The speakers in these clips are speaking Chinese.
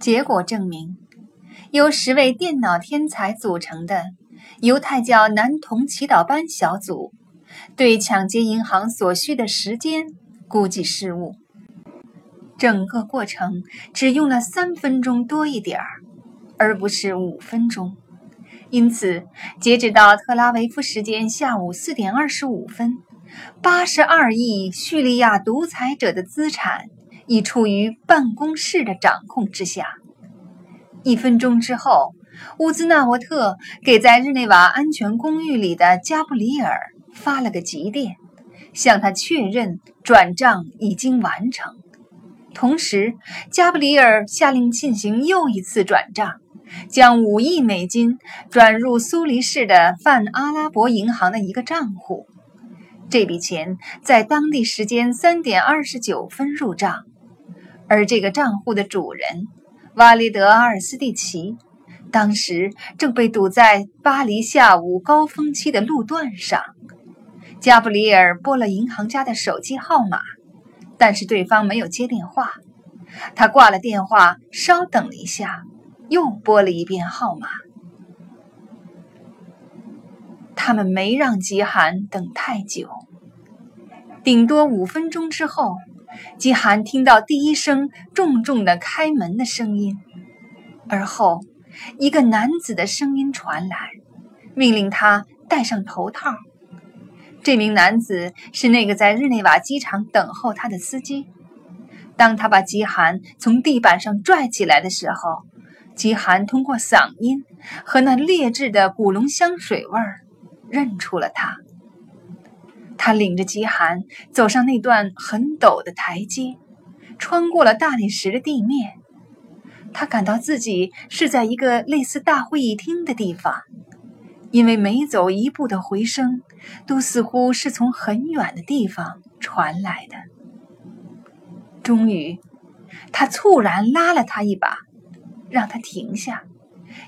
结果证明，由十位电脑天才组成的犹太教男童祈祷班小组，对抢劫银行所需的时间估计失误，整个过程只用了三分钟多一点儿，而不是五分钟。因此，截止到特拉维夫时间下午四点二十五分，八十二亿叙利亚独裁者的资产已处于办公室的掌控之下。一分钟之后，乌兹纳沃特给在日内瓦安全公寓里的加布里尔发了个急电，向他确认转账已经完成。同时，加布里尔下令进行又一次转账。将五亿美金转入苏黎世的泛阿拉伯银行的一个账户，这笔钱在当地时间三点二十九分入账，而这个账户的主人瓦利德阿尔斯蒂奇，当时正被堵在巴黎下午高峰期的路段上。加布里尔拨了银行家的手机号码，但是对方没有接电话。他挂了电话，稍等了一下。又拨了一遍号码，他们没让吉寒等太久。顶多五分钟之后，吉寒听到第一声重重的开门的声音，而后一个男子的声音传来，命令他戴上头套。这名男子是那个在日内瓦机场等候他的司机。当他把吉寒从地板上拽起来的时候，吉寒通过嗓音和那劣质的古龙香水味儿认出了他。他领着饥寒走上那段很陡的台阶，穿过了大理石的地面。他感到自己是在一个类似大会议厅的地方，因为每走一步的回声都似乎是从很远的地方传来的。终于，他猝然拉了他一把。让他停下，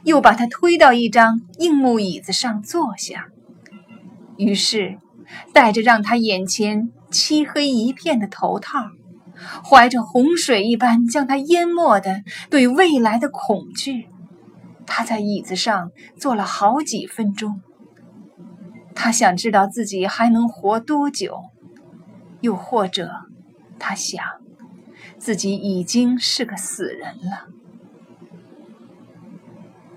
又把他推到一张硬木椅子上坐下。于是，戴着让他眼前漆黑一片的头套，怀着洪水一般将他淹没的对未来的恐惧，他在椅子上坐了好几分钟。他想知道自己还能活多久，又或者，他想，自己已经是个死人了。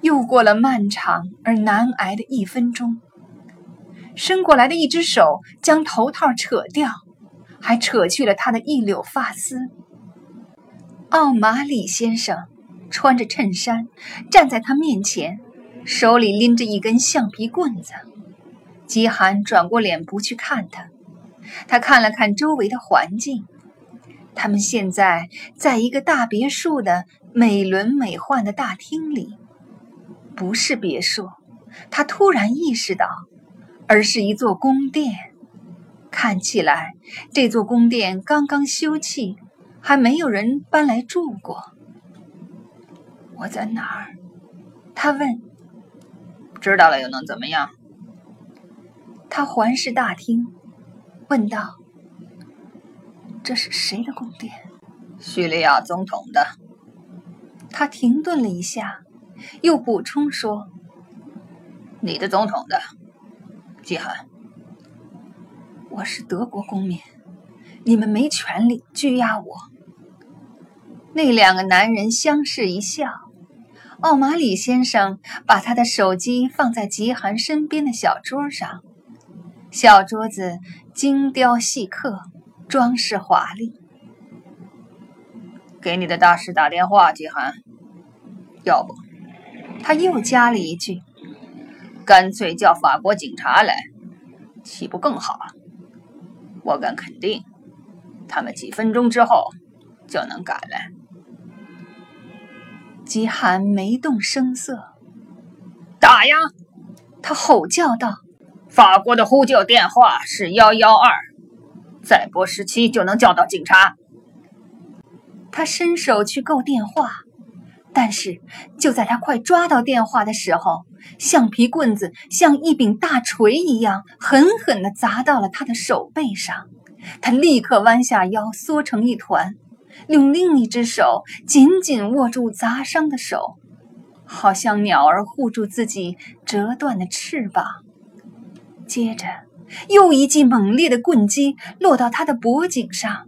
又过了漫长而难挨的一分钟，伸过来的一只手将头套扯掉，还扯去了他的一绺发丝。奥马里先生穿着衬衫站在他面前，手里拎着一根橡皮棍子。吉寒转过脸不去看他，他看了看周围的环境，他们现在在一个大别墅的美轮美奂的大厅里。不是别墅，他突然意识到，而是一座宫殿。看起来，这座宫殿刚刚修葺，还没有人搬来住过。我在哪儿？他问。知道了又能怎么样？他环视大厅，问道：“这是谁的宫殿？”叙利亚总统的。他停顿了一下。又补充说：“你的总统的，季寒，我是德国公民，你们没权利拘押我。”那两个男人相视一笑。奥马里先生把他的手机放在吉寒身边的小桌上，小桌子精雕细刻，装饰华丽。给你的大使打电话，吉寒，要不？他又加了一句：“干脆叫法国警察来，岂不更好？我敢肯定，他们几分钟之后就能赶来。”吉寒没动声色。打呀！他吼叫道：“法国的呼救电话是幺幺二，再拨十七就能叫到警察。”他伸手去够电话。但是，就在他快抓到电话的时候，橡皮棍子像一柄大锤一样狠狠地砸到了他的手背上。他立刻弯下腰，缩成一团，用另一只手紧紧握住砸伤的手，好像鸟儿护住自己折断的翅膀。接着，又一记猛烈的棍击落到他的脖颈上，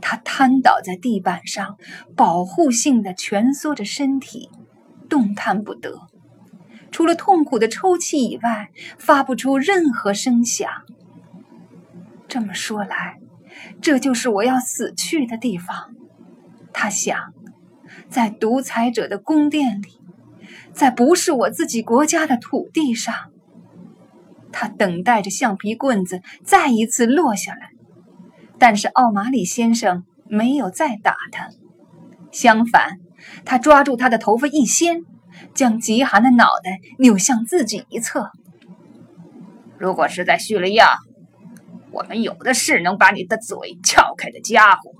他瘫倒在地板上，保护性的蜷缩着身体，动弹不得，除了痛苦的抽泣以外，发不出任何声响。这么说来，这就是我要死去的地方。他想，在独裁者的宫殿里，在不是我自己国家的土地上。他等待着橡皮棍子再一次落下来，但是奥马里先生没有再打他，相反，他抓住他的头发一掀，将极寒的脑袋扭向自己一侧。如果是在叙利亚，我们有的是能把你的嘴撬开的家伙。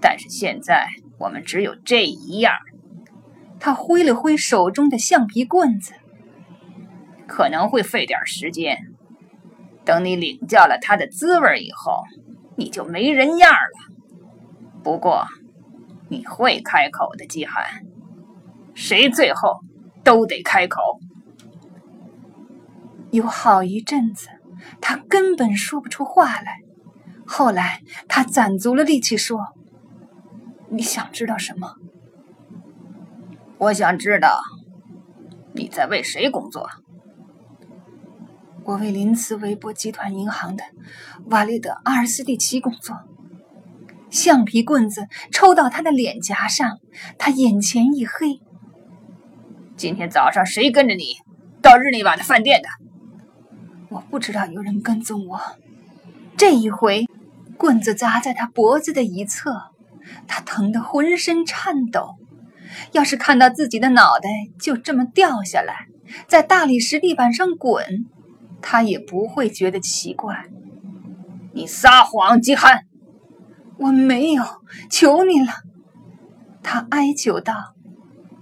但是现在我们只有这一样。他挥了挥手中的橡皮棍子，可能会费点时间。等你领教了他的滋味以后，你就没人样了。不过你会开口的，季寒。谁最后都得开口。有好一阵子，他根本说不出话来。后来他攒足了力气说。你想知道什么？我想知道你在为谁工作。我为林茨韦伯集团银行的瓦利德阿尔斯蒂奇工作。橡皮棍子抽到他的脸颊上，他眼前一黑。今天早上谁跟着你到日内瓦的饭店的？我不知道有人跟踪我。这一回，棍子砸在他脖子的一侧。他疼得浑身颤抖，要是看到自己的脑袋就这么掉下来，在大理石地板上滚，他也不会觉得奇怪。你撒谎，吉罕！我没有，求你了！他哀求道：“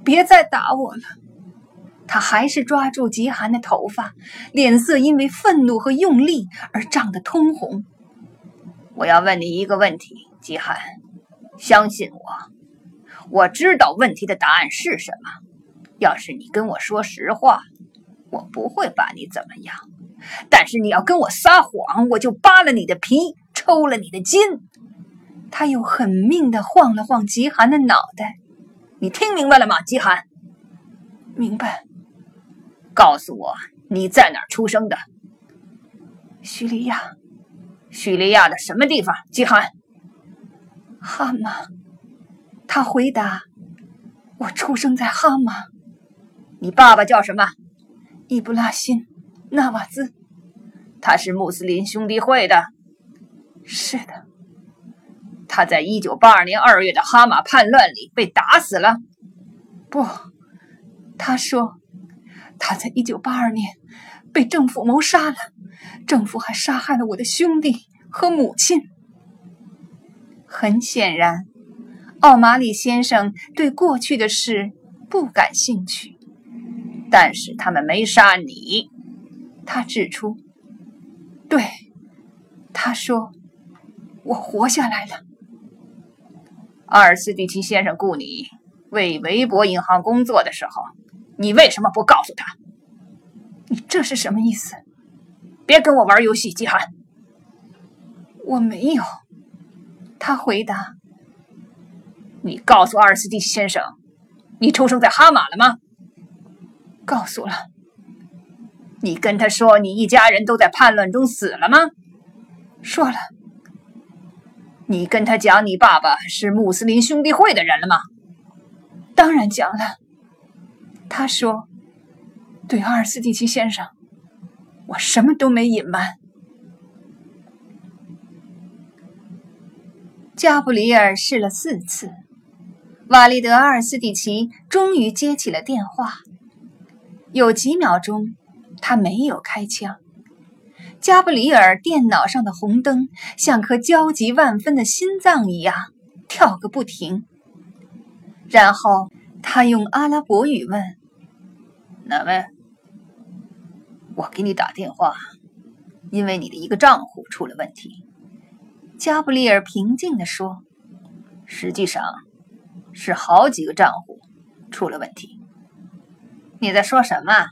别再打我了！”他还是抓住吉寒的头发，脸色因为愤怒和用力而涨得通红。我要问你一个问题，吉寒。相信我，我知道问题的答案是什么。要是你跟我说实话，我不会把你怎么样；但是你要跟我撒谎，我就扒了你的皮，抽了你的筋。他又狠命地晃了晃极寒的脑袋。你听明白了吗，极寒？明白。告诉我你在哪儿出生的？叙利亚。叙利亚的什么地方？极寒。哈马，他回答：“我出生在哈马。”你爸爸叫什么？伊布拉辛·纳瓦兹。他是穆斯林兄弟会的。是的。他在一九八二年二月的哈马叛乱里被打死了。不，他说他在一九八二年被政府谋杀了。政府还杀害了我的兄弟和母亲。很显然，奥马里先生对过去的事不感兴趣。但是他们没杀你，他指出。对，他说，我活下来了。阿尔斯蒂奇先生雇你为维伯银行工作的时候，你为什么不告诉他？你这是什么意思？别跟我玩游戏，季寒。我没有。他回答：“你告诉阿尔斯蒂奇先生，你出生在哈马了吗？”“告诉了。”“你跟他说你一家人都在叛乱中死了吗？”“说了。”“你跟他讲你爸爸是穆斯林兄弟会的人了吗？”“当然讲了。”他说：“对阿尔斯蒂奇先生，我什么都没隐瞒。”加布里尔试了四次，瓦利德·阿尔斯蒂奇终于接起了电话。有几秒钟，他没有开枪。加布里尔电脑上的红灯像颗焦急万分的心脏一样跳个不停。然后他用阿拉伯语问：“哪位？我给你打电话，因为你的一个账户出了问题。”加布里尔平静地说：“实际上是好几个账户出了问题。你在说什么？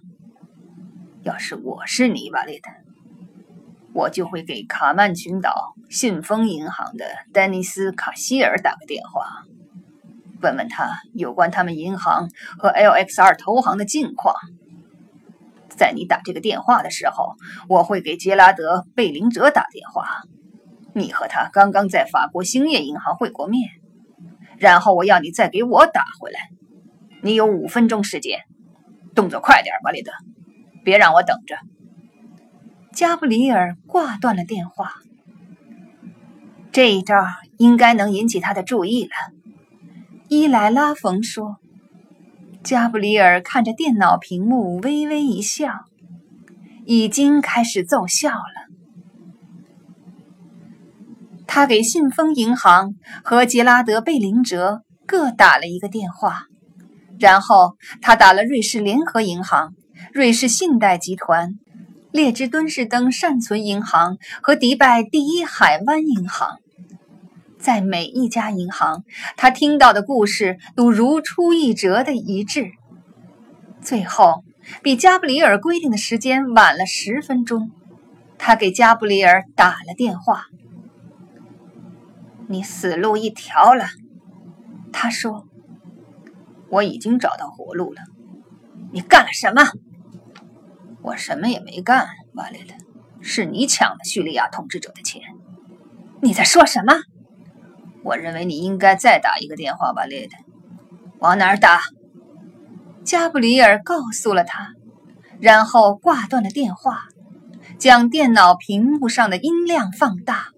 要是我是你，瓦列特，我就会给卡曼群岛信丰银行的丹尼斯·卡希尔打个电话，问问他有关他们银行和 LXR 投行的近况。在你打这个电话的时候，我会给杰拉德·贝林哲打电话。你和他刚刚在法国兴业银行会过面，然后我要你再给我打回来。你有五分钟时间，动作快点，瓦列德，别让我等着。加布里尔挂断了电话。这一招应该能引起他的注意了，伊莱拉冯说。加布里尔看着电脑屏幕，微微一笑，已经开始奏效了。他给信丰银行和杰拉德·贝林哲各打了一个电话，然后他打了瑞士联合银行、瑞士信贷集团、列支敦士登善存银行和迪拜第一海湾银行。在每一家银行，他听到的故事都如出一辙的一致。最后，比加布里尔规定的时间晚了十分钟，他给加布里尔打了电话。“你死路一条了。”他说，“我已经找到活路了。”“你干了什么？”“我什么也没干，瓦列特，是你抢了叙利亚统治者的钱。”“你在说什么？”我认为你应该再打一个电话瓦，列特。往哪儿打？加布里尔告诉了他，然后挂断了电话，将电脑屏幕上的音量放大。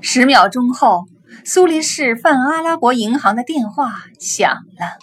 十秒钟后，苏黎世泛阿拉伯银行的电话响了。